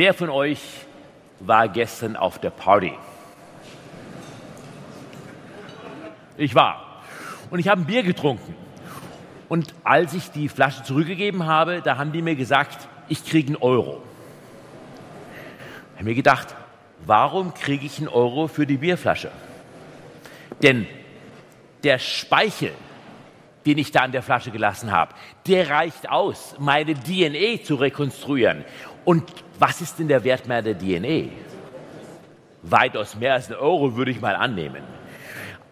Wer von euch war gestern auf der Party? Ich war. Und ich habe ein Bier getrunken. Und als ich die Flasche zurückgegeben habe, da haben die mir gesagt, ich kriege einen Euro. Ich habe mir gedacht, warum kriege ich einen Euro für die Bierflasche? Denn der Speichel, den ich da in der Flasche gelassen habe, der reicht aus, meine DNA zu rekonstruieren. Und was ist denn der Wert meiner DNA? Weitaus mehr als ein Euro würde ich mal annehmen.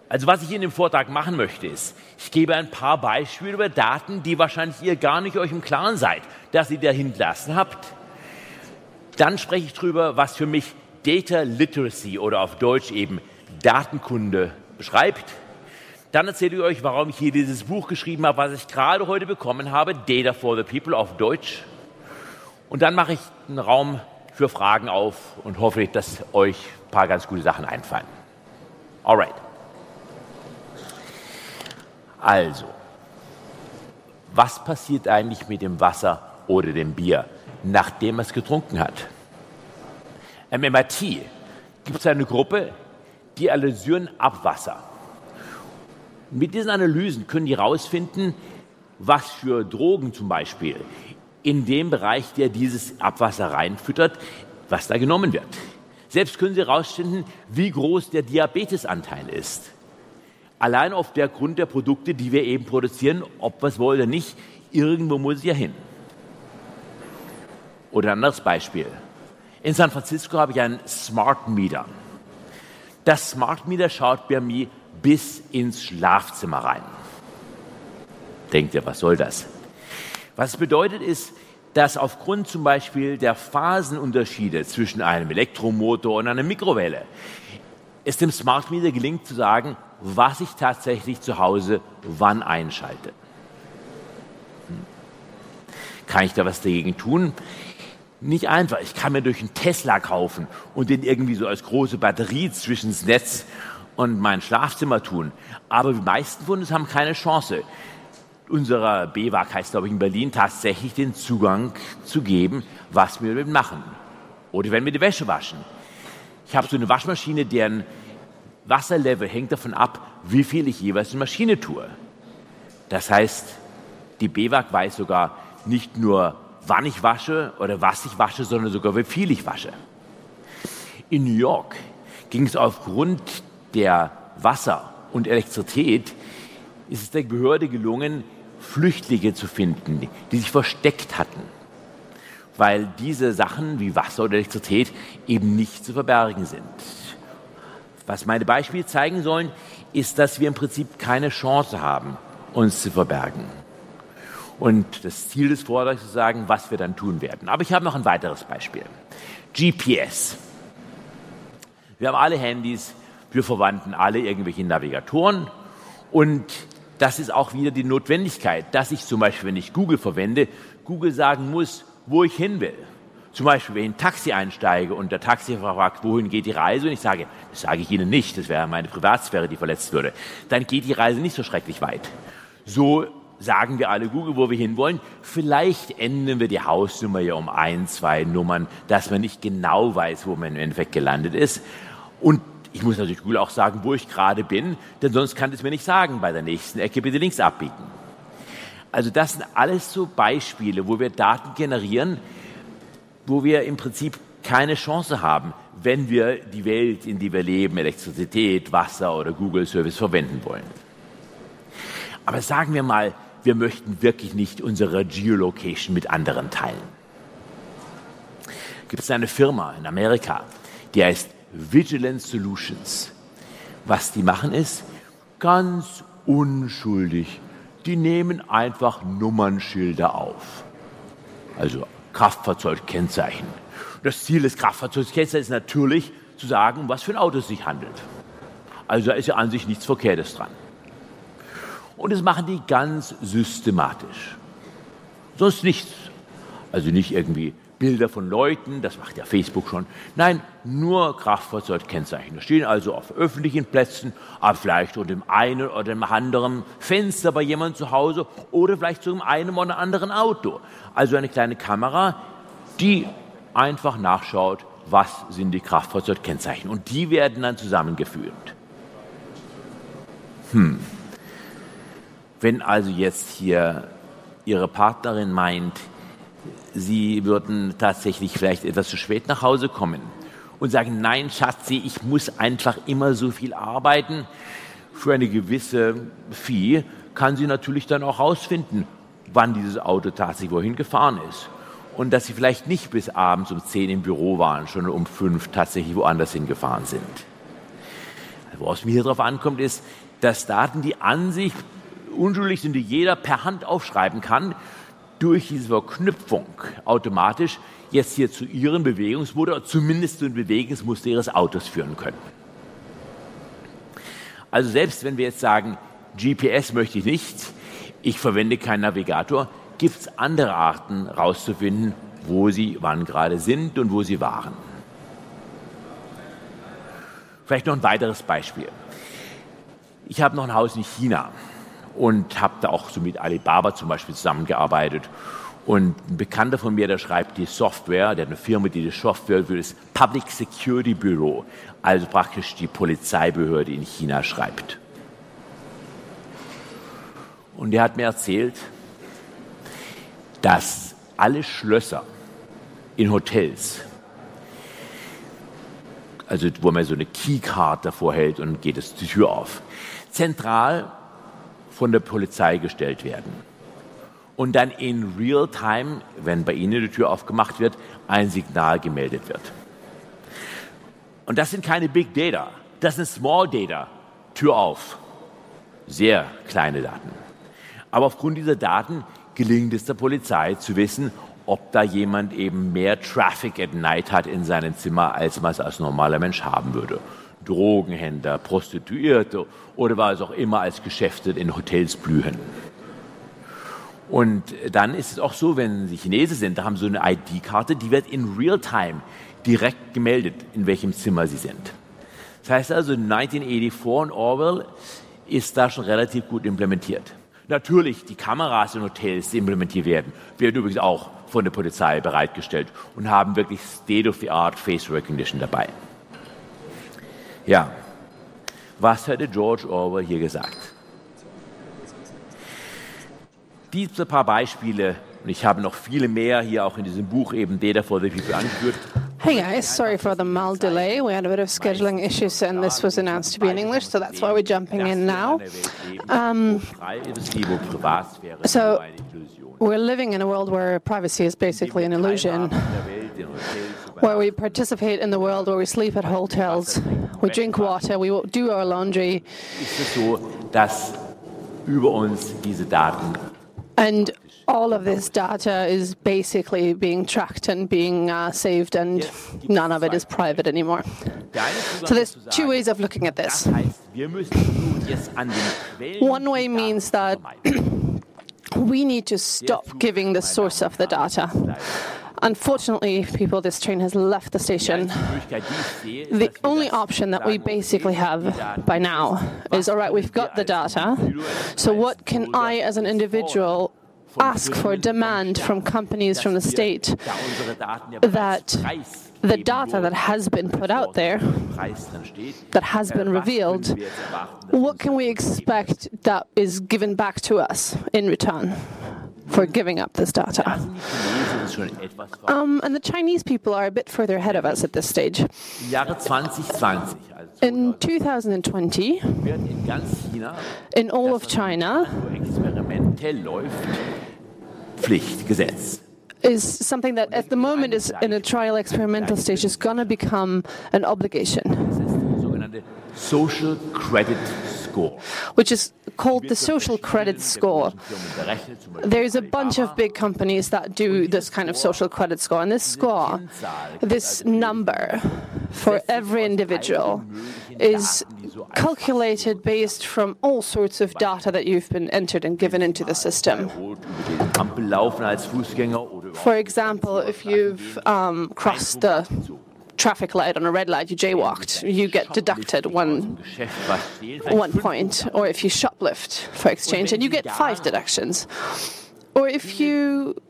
Also was ich in dem Vortrag machen möchte, ist, ich gebe ein paar Beispiele über Daten, die wahrscheinlich ihr gar nicht euch im Klaren seid, dass ihr da hinterlassen habt. Dann spreche ich darüber, was für mich Data Literacy oder auf Deutsch eben Datenkunde beschreibt. Dann erzähle ich euch, warum ich hier dieses Buch geschrieben habe, was ich gerade heute bekommen habe, Data for the People auf Deutsch. Und dann mache ich einen Raum für Fragen auf und hoffe, dass euch ein paar ganz gute Sachen einfallen. Alright. Also, was passiert eigentlich mit dem Wasser oder dem Bier, nachdem man es getrunken hat? Im MIT gibt es eine Gruppe, die analysieren Abwasser. Mit diesen Analysen können die herausfinden, was für Drogen zum Beispiel in dem Bereich, der dieses Abwasser reinfüttert, was da genommen wird. Selbst können sie herausfinden, wie groß der Diabetesanteil ist. Allein auf der Grund der Produkte, die wir eben produzieren, ob es wollen oder nicht, irgendwo muss es ja hin. Oder ein anderes Beispiel. In San Francisco habe ich einen Smart Meter. Das Smart Meter schaut bei mir bis ins Schlafzimmer rein. Denkt ihr, was soll das? Was bedeutet ist, dass aufgrund zum Beispiel der Phasenunterschiede zwischen einem Elektromotor und einer Mikrowelle es dem Smart Meter gelingt zu sagen, was ich tatsächlich zu Hause wann einschalte. Hm. Kann ich da was dagegen tun? Nicht einfach. Ich kann mir durch einen Tesla kaufen und den irgendwie so als große Batterie zwischen das Netz und mein Schlafzimmer tun. Aber die meisten von uns haben keine Chance, unserer BWAG heißt, glaube ich, in Berlin, tatsächlich den Zugang zu geben, was wir damit machen. Oder wenn wir die Wäsche waschen. Ich habe so eine Waschmaschine, deren Wasserlevel hängt davon ab, wie viel ich jeweils in die Maschine tue. Das heißt, die BWAG weiß sogar nicht nur, wann ich wasche oder was ich wasche, sondern sogar, wie viel ich wasche. In New York ging es aufgrund der Wasser und Elektrizität ist es der Behörde gelungen, Flüchtlinge zu finden, die sich versteckt hatten, weil diese Sachen wie Wasser oder Elektrizität eben nicht zu verbergen sind. Was meine Beispiele zeigen sollen, ist, dass wir im Prinzip keine Chance haben, uns zu verbergen. Und das Ziel des Vortrags ist zu sagen, was wir dann tun werden. Aber ich habe noch ein weiteres Beispiel. GPS. Wir haben alle Handys, wir verwandten alle irgendwelche Navigatoren und das ist auch wieder die Notwendigkeit, dass ich zum Beispiel, wenn ich Google verwende, Google sagen muss, wo ich hin will. Zum Beispiel, wenn ich in ein Taxi einsteige und der Taxifahrer fragt, wohin geht die Reise, und ich sage, das sage ich Ihnen nicht, das wäre meine Privatsphäre, die verletzt würde, dann geht die Reise nicht so schrecklich weit. So sagen wir alle Google, wo wir hinwollen. Vielleicht ändern wir die Hausnummer ja um ein, zwei Nummern, dass man nicht genau weiß, wo man im Endeffekt gelandet ist. Und ich muss natürlich Google auch sagen, wo ich gerade bin, denn sonst kann es mir nicht sagen, bei der nächsten Ecke bitte links abbiegen. Also das sind alles so Beispiele, wo wir Daten generieren, wo wir im Prinzip keine Chance haben, wenn wir die Welt, in der wir leben, Elektrizität, Wasser oder Google Service verwenden wollen. Aber sagen wir mal, wir möchten wirklich nicht unsere Geolocation mit anderen teilen. Gibt es eine Firma in Amerika, die heißt Vigilance Solutions. Was die machen ist ganz unschuldig. Die nehmen einfach Nummernschilder auf. Also Kraftfahrzeugkennzeichen. Das Ziel des Kraftfahrzeugkennzeichens ist natürlich zu sagen, was für ein Auto es sich handelt. Also da ist ja an sich nichts Verkehrtes dran. Und das machen die ganz systematisch. Sonst nichts. Also nicht irgendwie Bilder von Leuten, das macht ja Facebook schon. Nein, nur Kraftfahrzeugkennzeichen. Da stehen also auf öffentlichen Plätzen, aber vielleicht unter dem einen oder dem anderen Fenster bei jemandem zu Hause oder vielleicht zu einem oder anderen Auto. Also eine kleine Kamera die einfach nachschaut, was sind die Kraftfahrzeugkennzeichen. Und die werden dann zusammengeführt. Hm. Wenn also jetzt hier Ihre Partnerin meint, Sie würden tatsächlich vielleicht etwas zu spät nach Hause kommen und sagen, nein, Schatzi, ich muss einfach immer so viel arbeiten, für eine gewisse Fee kann sie natürlich dann auch herausfinden, wann dieses Auto tatsächlich wohin gefahren ist. Und dass sie vielleicht nicht bis abends um 10 im Büro waren, schon um 5 tatsächlich woanders hingefahren sind. Woraus mir hier drauf ankommt, ist, dass Daten, die an sich unschuldig sind, die jeder per Hand aufschreiben kann, durch diese Verknüpfung automatisch jetzt hier zu ihren Bewegungsmuster oder zumindest zu den Bewegungsmuster ihres Autos führen können. Also selbst wenn wir jetzt sagen, GPS möchte ich nicht, ich verwende keinen Navigator, gibt es andere Arten herauszufinden, wo sie wann gerade sind und wo sie waren. Vielleicht noch ein weiteres Beispiel. Ich habe noch ein Haus in China und habe da auch so mit Alibaba zum Beispiel zusammengearbeitet. Und ein Bekannter von mir, der schreibt die Software, der hat eine Firma, die die Software für das Public Security Bureau, also praktisch die Polizeibehörde in China schreibt. Und er hat mir erzählt, dass alle Schlösser in Hotels, also wo man so eine Keycard davor hält und geht es die Tür auf, zentral von der Polizei gestellt werden. Und dann in real time, wenn bei Ihnen die Tür aufgemacht wird, ein Signal gemeldet wird. Und das sind keine Big Data, das sind Small Data. Tür auf. Sehr kleine Daten. Aber aufgrund dieser Daten gelingt es der Polizei zu wissen, ob da jemand eben mehr Traffic at night hat in seinem Zimmer, als man es als normaler Mensch haben würde. Drogenhändler, Prostituierte oder was auch immer als Geschäfte in Hotels blühen. Und dann ist es auch so, wenn Sie Chinesen sind, da haben Sie eine ID-Karte, die wird in Real-Time direkt gemeldet, in welchem Zimmer Sie sind. Das heißt also, 1984 und Orwell ist da schon relativ gut implementiert. Natürlich, die Kameras in Hotels, die implementiert werden, werden übrigens auch von der Polizei bereitgestellt und haben wirklich State-of-the-Art Face Recognition dabei. Ja, was hätte George Orwell hier gesagt? Diese paar Beispiele, und ich habe noch viele mehr hier auch in diesem Buch eben Data for the People angeführt. Hey guys, sorry for the mild delay. We had a bit of scheduling issues and this was announced to be in English, so that's why we're jumping in now. Um, so, we're living in a world where privacy is basically an illusion where we participate in the world, where we sleep at hotels, we drink water, we do our laundry. And all of this data is basically being tracked and being uh, saved, and none of it is private anymore. So there's two ways of looking at this. One way means that we need to stop giving the source of the data. Unfortunately, people, this train has left the station. The only option that we basically have by now is all right, we've got the data, so what can I as an individual ask for demand from companies from the state that the data that has been put out there, that has been revealed, what can we expect that is given back to us in return? For giving up this data. Um, and the Chinese people are a bit further ahead of us at this stage. In 2020, in all of China, is something that at the moment is in a trial experimental stage is going to become an obligation. Social credit score. Which is called the social credit score. There's a bunch of big companies that do this kind of social credit score, and this score, this number for every individual, is calculated based from all sorts of data that you've been entered and given into the system. For example, if you've um, crossed the traffic light on a red light, you jaywalked, you get deducted one, one point. Or if you shoplift for exchange, and you get five deductions. Or if you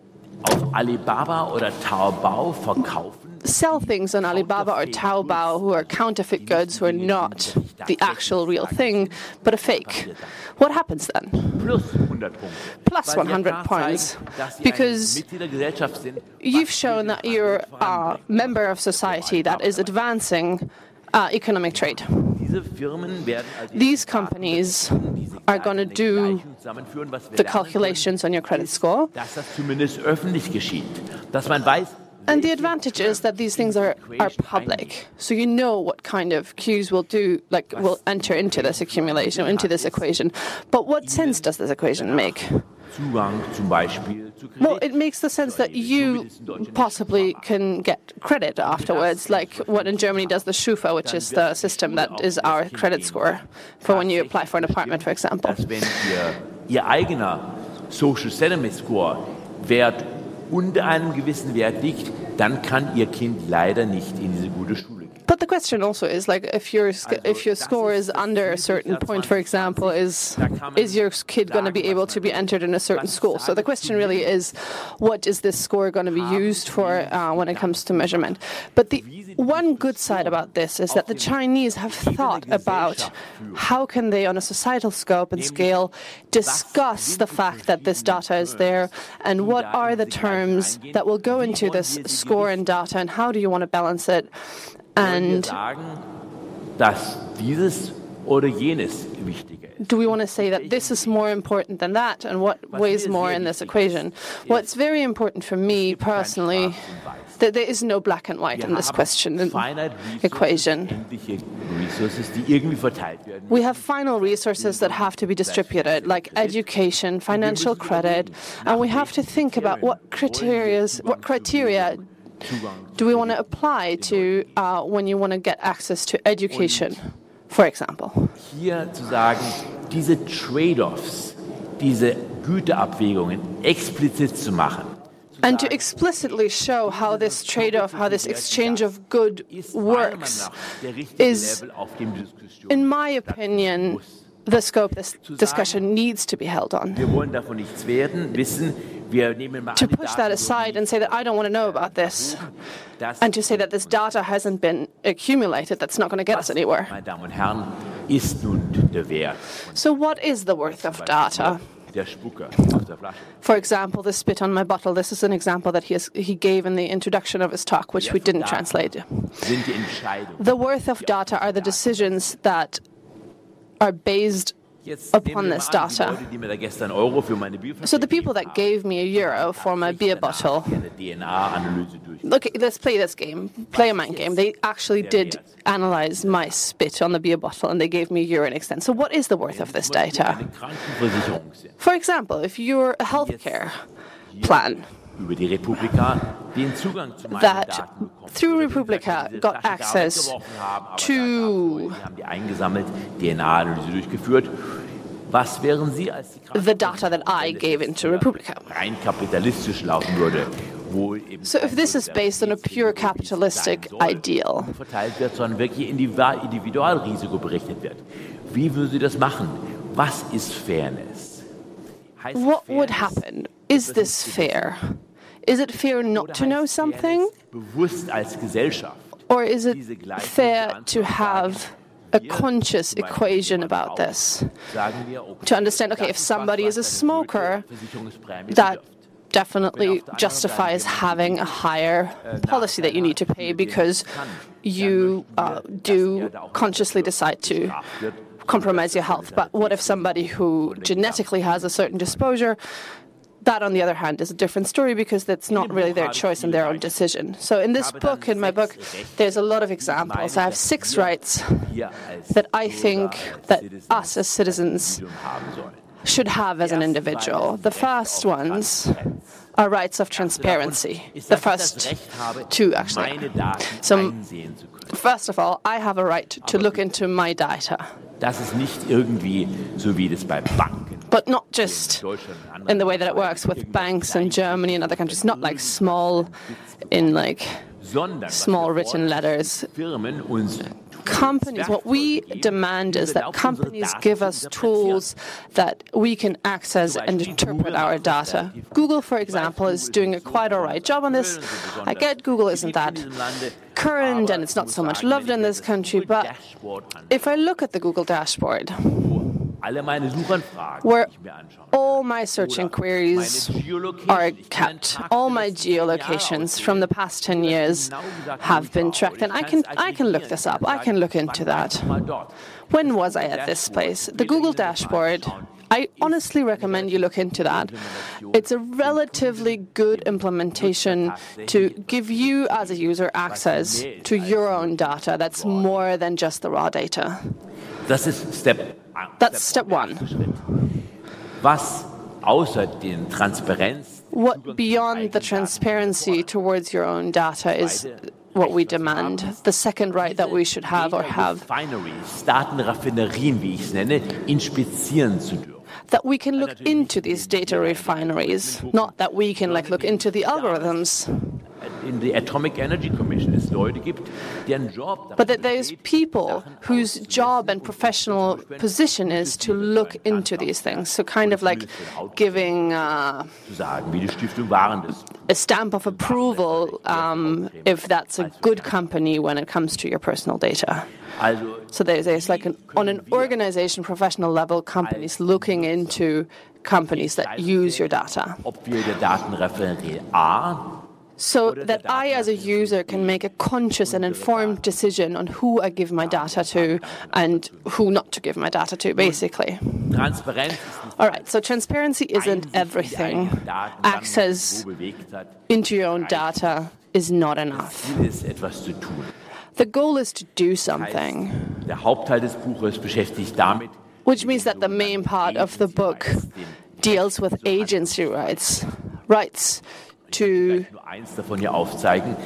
auf Alibaba oder Taobao verkaufen, sell things on Alibaba or Taobao who are counterfeit goods who are not the actual real thing, but a fake. What happens then? plus 100 Punkte. Plus Weil sie 100 points. zeigen, dass sie ein Because Mitglied der Gesellschaft sind, You've shown that you're a member of society that is advancing uh, economic trade. Diese Firmen werden also These companies um are going to do Gleichung zusammenführen, was wir the calculations on your credit score. können, dass das zumindest öffentlich geschieht, dass man weiß, And the advantage is that these things are, are public. So you know what kind of cues will do, like, will enter into this accumulation, into this equation. But what sense does this equation make? Well, it makes the sense that you possibly can get credit afterwards, like what in Germany does the Schufa, which is the system that is our credit score for when you apply for an apartment, for example. ihr, eigener Social Settlement Score Wert unter einem gewissen Wert liegt, dann kann ihr Kind leider nicht in diese gute Schule. But the question also is like if your if your score is under a certain point, for example, is is your kid going to be able to be entered in a certain school? So the question really is, what is this score going to be used for uh, when it comes to measurement? But the one good side about this is that the Chinese have thought about how can they, on a societal scope and scale, discuss the fact that this data is there and what are the terms that will go into this score and data and how do you want to balance it and sagen, dass dieses oder jenes wichtiger ist. do we want to say that this is more important than that and what weighs more in this equation? What's very important for me personally, that there is no black and white in this question finite equation. endliche Resources, die irgendwie verteilt werden. We have final resources that have to be distributed, like education, financial credit, and we have to think about what criteria, what criteria do we want to apply to uh, when you want to get access to education, for example. Hier zu sagen, diese Trade-offs, diese explizit zu machen. And to explicitly show how this trade off, how this exchange of good ist meiner Meinung works, nach der richtige is, Level, auf dem die Diskussion in my opinion, the scope this discussion needs to be held on. To push that aside and say that I don't want to know about this, and to say that this data hasn't been accumulated, that's not going to get us anywhere. So, what is the worth of data? For example, the spit on my bottle. This is an example that he, has, he gave in the introduction of his talk, which we didn't translate. The worth of data are the decisions that are based upon this mal an, die data. Leute, die mir da gestern Euro für meine Bierflasche So, the people that gave me a euro for my beer bottle. haben, eine DNA-Analyse durch. Look, let's play this game. Play a mind game. They actually did analyze my spit on the beer bottle and they gave me a urine extent. So, what is the worth of this data? Eine Krankenversicherung sind. For example, if you're a healthcare plan über die Republika den Zugang zu meinen that through Republica got access to the data that I gave into Republica. So if this is based on a pure capitalistic ideal, verteilt wird, sondern wirklich individual Risiko berechnet wird. Wie würden Sie das machen? Was ist Fairness? What would happen? Is this fair? Is it fair not to know something? Fairness Bewusst als Gesellschaft. Or is it fair to have a conscious equation about this? Sagen wir, okay, To understand, okay, if somebody is a smoker, That definitely justifies having a higher policy that you need to pay because you uh, do consciously decide to compromise your health. But what if somebody who genetically has a certain disposure? That, on the other hand, is a different story because that's not really their choice and their own decision. So, in this book, in my book, there's a lot of examples. I have six rights that I think that us as citizens Individuum haben sollen. should have as an individual. The first ones are rights of transparency. The dass ich das first two, actually. meine Daten Some- einsehen zu können. First of all, I have a right to look into my data, Das ist nicht irgendwie so wie das bei Banken but not just in Deutschland und anderen in the way that it works with banks in Germany and other countries, not like small, in like small written letters. Companies, what we demand is that companies give us tools that we can access and interpret our data. Google, for example, is doing a quite all right job on this. I get Google isn't that current and it's not so much loved in this country, but if I look at the Google dashboard, where all my search inquiries are kept, all my geolocations from the past 10 years have been tracked. And I can, I can look this up, I can look into that. When was I at this place? The Google dashboard I honestly recommend you look into that. It's a relatively good implementation to give you as a user access to your own data that's more than just the raw data. Das ist Step That's step one. Was außer den Transparenz What beyond the transparency towards your own data is what we demand. The second right that we should have or have Refineries, Datenraffinerien, wie ich es nenne, inspizieren zu dürfen. that we can look into these data refineries, not that we can like look into the algorithms, In the Atomic Energy Commission es Leute gibt, deren Job but that there's people whose job and professional position is to look into these things. So kind of like giving uh, zu sagen, wie die Stiftung Warentest. a stamp of approval um, if that's a good company when it comes to your personal data. So there's, there's like an, on an organization, professional level, companies looking into companies that use your data. Ob wir der Datenraffinerie A So that I, as a user, can make a conscious and informed decision on who I give my data to and who not to give my data to, basically. All right, so transparency isn't everything. Access so bewegt hat. into your own data is not enough. Ziel ist, etwas zu tun. The goal is to do something, Der Hauptteil des Buches beschäftigt damit, which means that the main part of the book deals with agency rights, rights to vielleicht nur eins davon hier aufzeigen,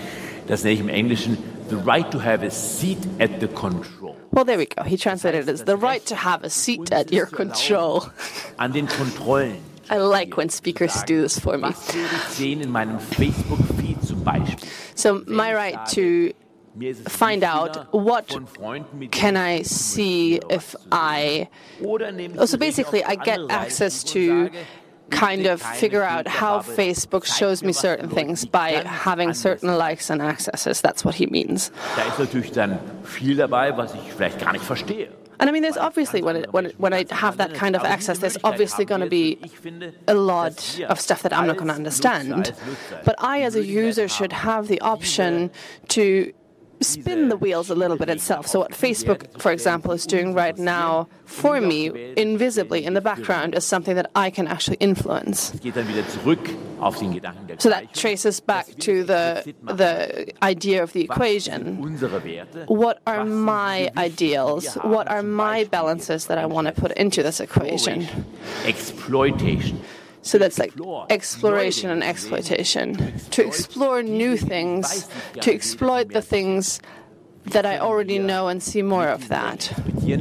das nenne ich im Englischen The right to have a seat at the control. Well, there we go. He translated it as the right to have a seat at your control. An den Kontrollen. I like when speakers do this for me. Was werde ich sehen in meinem Facebook-Feed zum Beispiel? So, my right to Mir ist es find out what von Freunden, mit can I see if I. sehen. Oder nehme ich so basically, I get access to kind of figure out how Facebook shows me certain things by having certain likes and accesses. That's what he means. Da ist natürlich dann viel dabei, was ich vielleicht gar nicht verstehe. And I mean, there's obviously, when, it, when, it, when I have that kind of access, there's obviously going to be a lot of stuff that I'm not going to understand. But I, as a user, should have the option to spin the wheels a little bit itself. So, what Facebook, for example, is doing right now for me, invisibly in the background, is something that I can actually influence. Es geht dann wieder zurück auf den Gedanken der So that traces back to the the idea of the equation. What are my ideals? What are my balances that I want to put into this equation? Exploitation. So that's like exploration and exploitation. To explore new things, to exploit the things that I already know and see more of that.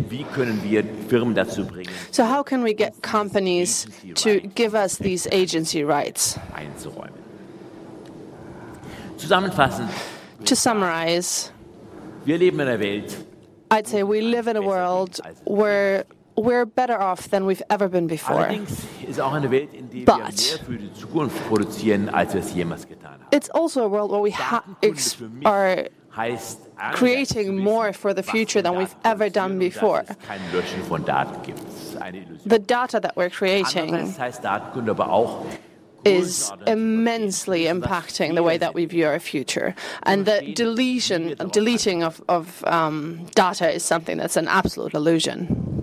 Wie können wir Firmen dazu bringen, So, how can we get companies to give us these agency rights? To summarize, wir leben in einer Welt, I'd say we live in a world where we're better off than we've ever been before. allerdings ist auch eine Welt, in der wir But- mehr für die Zukunft produzieren, als wir es jemals getan haben. It's also a world where we are creating more for the future than we've ever done before. Dass es kein Löschen von Daten gibt. Das ist eine Illusion. The data that we're creating Andererseits heißt Datenkunde aber auch, is immensely impacting the way that we view our future. And the deletion, deleting of, of um, data is something that's an absolute illusion.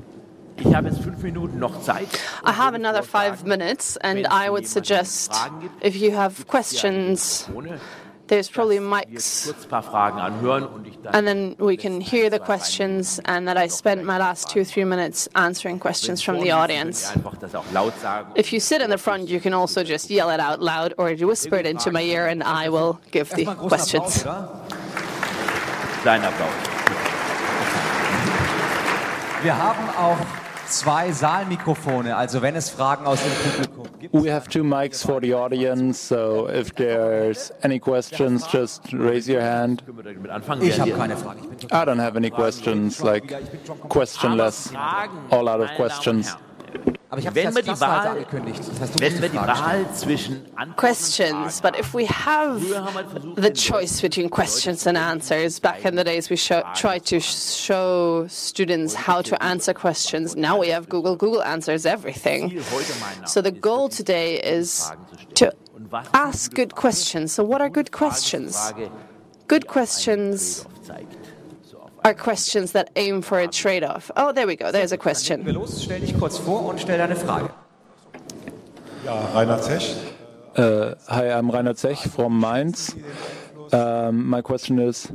I have another five minutes, and I would suggest if you have questions, there's probably mics, Kurz ein paar Fragen anhören und ich dann and then we can hear the questions, and that I spent my last two, three minutes answering questions from the audience. einfach das auch laut sagen. If you sit in the front, you can also just yell it out loud or whisper it into my ear, and I will give the Erstmal einen großen questions. Applaus, oder? Kleinen Applaus. Wir haben auch zwei Saalmikrofone, also wenn es Fragen aus dem Publikum We have two mics for the audience, so if there's any questions, just raise your hand. Ich habe keine Frage. Ich bin total I don't have any questions, like questionless, all out of questions. Aber ich habe Wenn wir die Klasswahl Wahl, angekündigt. Das heißt, wenn wir die die stellen. Wahl zwischen Antworten questions, but if we have Früher haben wir versucht, the choice between questions and answers, back in the days we show, tried to show students how to answer questions. Now we have Google. Google answers everything. Ziel heute meiner So the goal today is to stellen. Und was ist ask good questions. So what are good questions? Good die auf questions are questions that aim for a trade-off. Oh, there we go. There's a question. los, stell dich kurz vor und stell deine Rainer Zech. Uh, hi, I'm Rainer Zech from Mainz. Um, my question is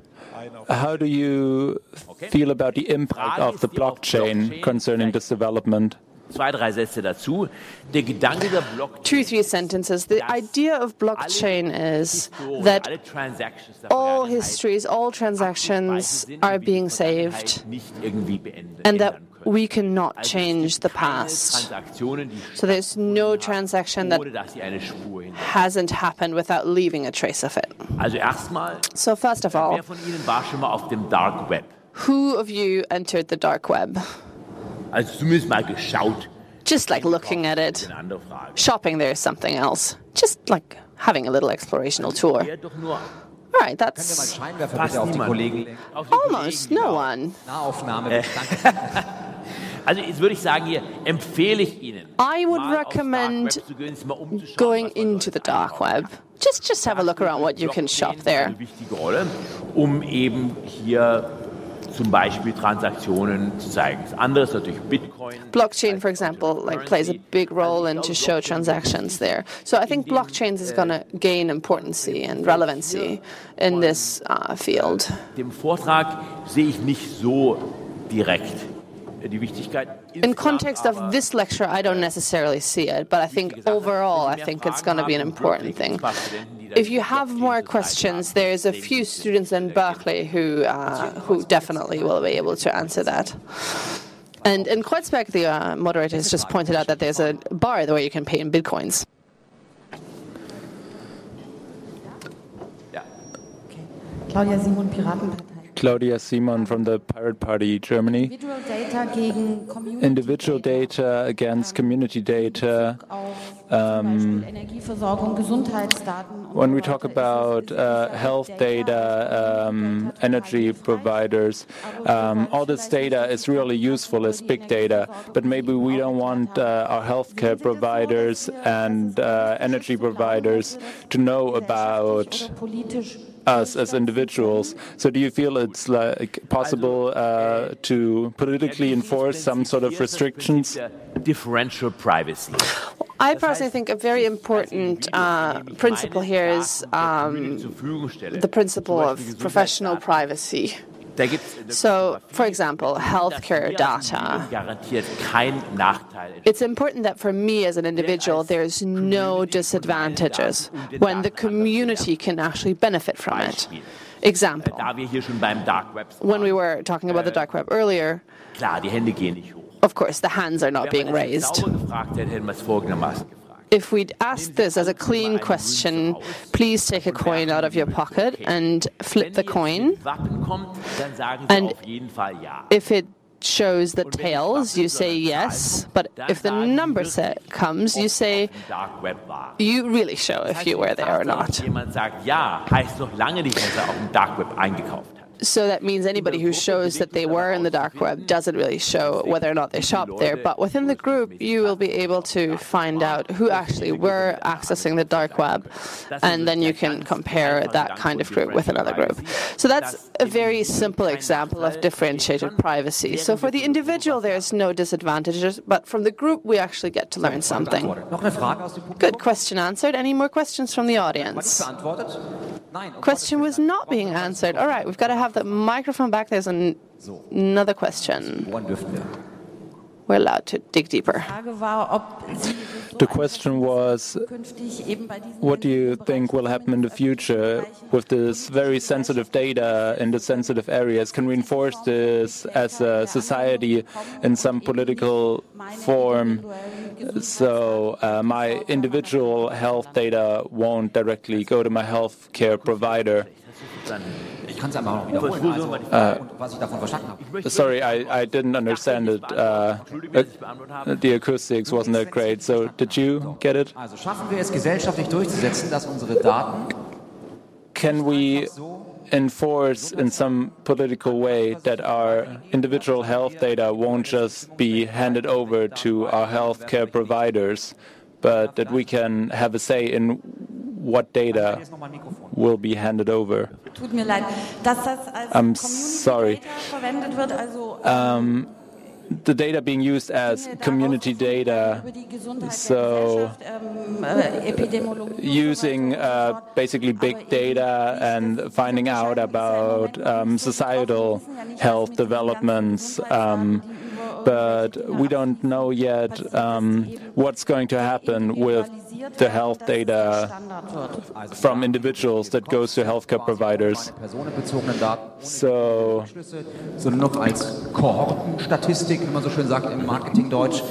How do you feel about the impact of the blockchain concerning this development? Zwei, drei Sätze dazu. Der Gedanke der Blockchain Two, three sentences. The idea of blockchain is that alle Transactions der all histories, all transactions are being saved, Nicht irgendwie beenden, and that we cannot change the past. So there's no transaction that ohne dass sie eine Spur hinter. hasn't happened without leaving a trace of it. So first of all, wer von Ihnen war schon mal auf dem Dark Web? who of you entered the dark web? Just like looking at it. Eine andere Frage. Shopping there is something else. Just like having a little explorational tour. Wer doch nur All right, Können wir mal that's Scheinwerfer Fast bitte auf die niemand. Kollegen lenken? auf die almost no one. Nahaufnahme, bitte. Danke. Also jetzt würde ich sagen, hier empfehle ich Ihnen, I would mal aufs Dark recommend Web zu gehen, sich mal umzuschauen, Going into the dark web. Just just have a look around what you can shop there. Eine wichtige um eben hier zum Beispiel Transaktionen zu zeigen. Das andere ist natürlich Bitcoin. Blockchain, for example, like plays a big role in to show transactions there. So I think blockchains is going to gain importance and relevancy in this uh, field. Dem Vortrag sehe ich nicht so direkt die Wichtigkeit. In context of this lecture, I don't necessarily see it, but I think overall, I think it's going to be an important thing. If you have more questions, there's a few students in Berkeley who uh, who definitely will be able to answer that. And in Kreuzberg, the uh, moderator has just pointed out that there's a bar where you can pay in bitcoins. Claudia Simon, Piratenpartei. Claudia Simon from the Pirate Party, Germany. Individual Data gegen Community Individual data against community data. Auf zum Beispiel Energieversorgung, Gesundheitsdaten. und When we talk about uh, health data, um, energy providers, um, all this data is really useful as big data, but maybe we don't want uh, our healthcare providers and uh, energy providers to know about us as individuals. So, do you feel it's like possible uh, to politically enforce some sort of restrictions? Differential privacy. I personally think a very important uh, principle here is um, the principle of professional privacy. So, for example, healthcare data. garantiert kein Nachteil. It's important that for me as an individual, there's no disadvantages when the community can actually benefit from it. Example, Da wir hier schon beim Dark Web sind, when we were talking about the dark web earlier, of course, the hands are not being raised. If we'd asked this as a clean question, please take a coin out of your pocket and flip the coin. And. If it shows the tails, you say yes, but if the number set comes, you say you really show if you were there or not. So that means anybody who shows that they were in the dark web doesn't really show whether or not they shopped there. But within the group, you will be able to find out who actually were accessing the dark web, and then you can compare that kind of group with another group. So that's a very simple example of differentiated privacy. So for the individual, there's no disadvantages, but from the group, we actually get to learn something. Good question answered. Any more questions from the audience? Question was not being answered. All right, we've got to have the microphone back. There's an, another question. We're allowed to dig deeper. The question was what do you think will happen in the future with this very sensitive data in the sensitive areas? Can we enforce this as a society in some political form so uh, my individual health data won't directly go to my health care provider? Ich kann es einmal noch wiederholen. Also, und was ich davon verstanden habe. Sorry, I, I didn't understand it. Uh, the acoustics wasn't that great. So, did you get it? Also schaffen wir es gesellschaftlich durchzusetzen, dass unsere Daten Can we enforce in some political way that our individual health data won't just be handed over to our healthcare providers, but that we can have a say in what data Jetzt nochmal Mikrofon. will be handed over? Tut mir leid, dass das als I'm sorry. Data verwendet wird, also The data being used as community data über die Gesundheit so, der Gesellschaft, ähm, äh, Epidemiologie und so using weiter und so uh, basically big data and finding out Unterscheiden ist ja im about um, societal drauf. Wir wissen ja nicht, was health mit diesen ganzen developments. Um, but we don't know yet um, what's going to happen with individualisiert the health data Standard wird. Also from individuals that goes to healthcare providers. Meine personenbezogenen Daten ohne So, Anschlüsse, sondern noch als Kohortenstatistik, wie man so schön sagt im Marketingdeutsch,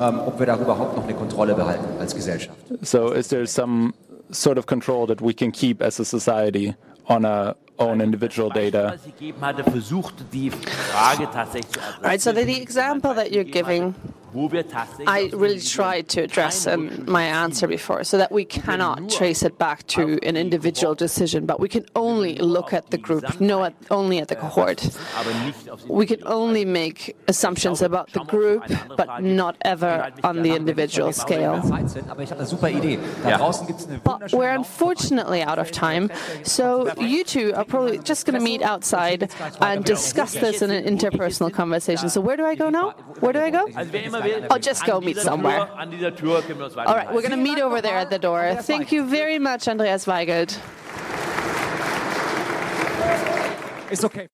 ähm, ob wir da überhaupt noch eine Kontrolle behalten als Gesellschaft. so is there some sort of control that we can keep as a society on our own individual data? Was ich gegeben hatte, versuchte die Frage tatsächlich zu All right, so the, the example that you're giving, wo wir tatsächlich I really tried to address in my answer before, so that we cannot trace it back to an individual decision, but we can only look at the group, no, at, only at the cohort. aber nicht auf We can only make assumptions about the group, but not ever on the individual scale. Zeit sind, aber ich habe eine super Idee. Da Ja. draußen gibt es eine But we're unfortunately out of time, so you two are probably just going to meet outside and discuss this in an interpersonal conversation. So where do I go now? Where do I go? Also wer immer will, Oh, just go meet dieser somewhere. Tür, an dieser Tür können wir uns weiter All right, we're going to meet over there at the door. Thank you very much, Andreas Weigend. It's okay.